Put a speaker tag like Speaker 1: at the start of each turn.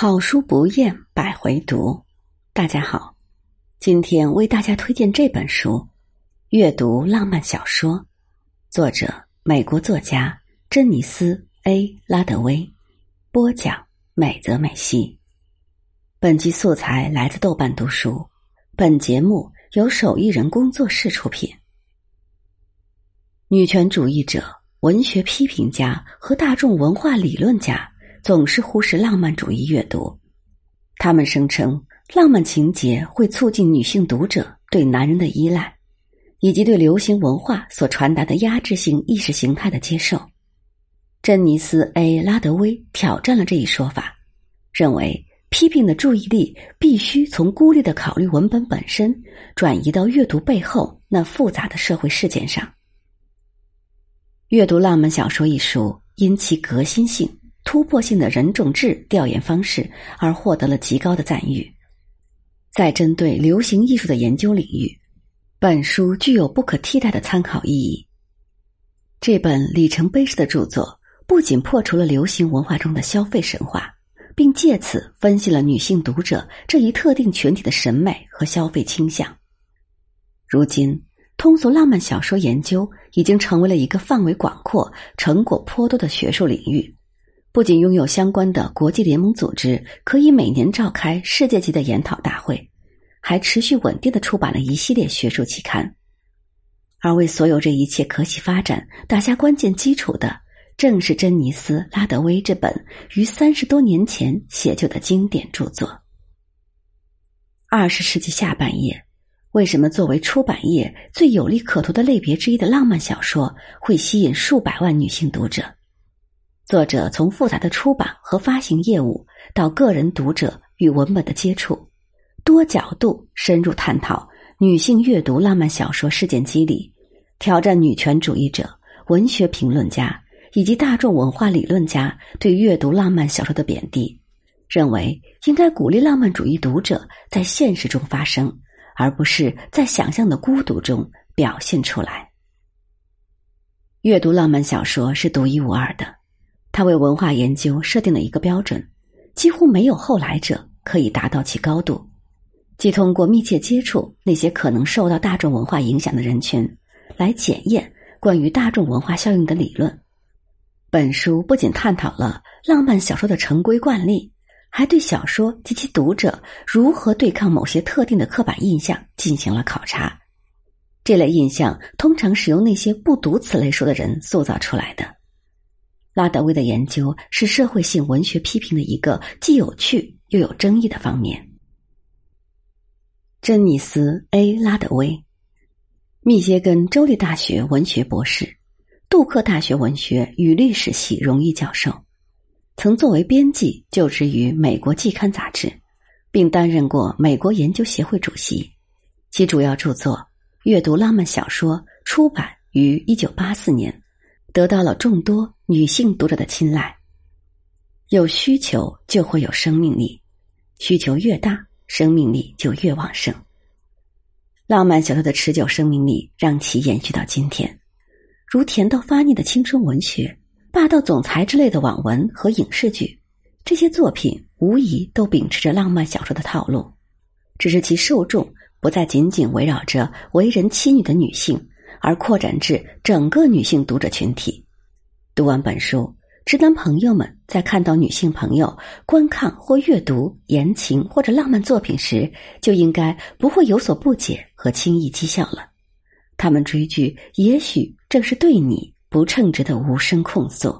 Speaker 1: 好书不厌百回读，大家好，今天为大家推荐这本书《阅读浪漫小说》，作者美国作家珍妮斯 ·A· 拉德威，播讲美泽美希。本集素材来自豆瓣读书，本节目由手艺人工作室出品。女权主义者、文学批评家和大众文化理论家。总是忽视浪漫主义阅读，他们声称浪漫情节会促进女性读者对男人的依赖，以及对流行文化所传达的压制性意识形态的接受。珍妮斯 ·A· 拉德威挑战了这一说法，认为批评的注意力必须从孤立的考虑文本本身，转移到阅读背后那复杂的社会事件上。阅读浪漫小说一书，因其革新性。突破性的人种志调研方式而获得了极高的赞誉。在针对流行艺术的研究领域，本书具有不可替代的参考意义。这本里程碑式的著作不仅破除了流行文化中的消费神话，并借此分析了女性读者这一特定群体的审美和消费倾向。如今，通俗浪漫小说研究已经成为了一个范围广阔、成果颇多的学术领域。不仅拥有相关的国际联盟组织，可以每年召开世界级的研讨大会，还持续稳定的出版了一系列学术期刊。而为所有这一切可喜发展打下关键基础的，正是珍妮斯·拉德威这本于三十多年前写就的经典著作。二十世纪下半叶，为什么作为出版业最有利可图的类别之一的浪漫小说会吸引数百万女性读者？作者从复杂的出版和发行业务到个人读者与文本的接触，多角度深入探讨女性阅读浪漫小说事件机理，挑战女权主义者、文学评论家以及大众文化理论家对阅读浪漫小说的贬低，认为应该鼓励浪漫主义读者在现实中发生，而不是在想象的孤独中表现出来。阅读浪漫小说是独一无二的。他为文化研究设定了一个标准，几乎没有后来者可以达到其高度。即通过密切接触那些可能受到大众文化影响的人群，来检验关于大众文化效应的理论。本书不仅探讨了浪漫小说的成规惯例，还对小说及其读者如何对抗某些特定的刻板印象进行了考察。这类印象通常是由那些不读此类书的人塑造出来的。拉德威的研究是社会性文学批评的一个既有趣又有争议的方面。珍妮斯 ·A· 拉德威，密歇根州立大学文学博士，杜克大学文学与历史系荣誉教授，曾作为编辑就职于美国季刊杂志，并担任过美国研究协会主席。其主要著作《阅读浪漫小说》出版于一九八四年。得到了众多女性读者的青睐。有需求就会有生命力，需求越大，生命力就越旺盛。浪漫小说的持久生命力让其延续到今天，如甜到发腻的青春文学、霸道总裁之类的网文和影视剧，这些作品无疑都秉持着浪漫小说的套路，只是其受众不再仅仅围绕着为人妻女的女性。而扩展至整个女性读者群体。读完本书，直男朋友们在看到女性朋友观看或阅读言情或者浪漫作品时，就应该不会有所不解和轻易讥笑了。他们追剧，也许正是对你不称职的无声控诉。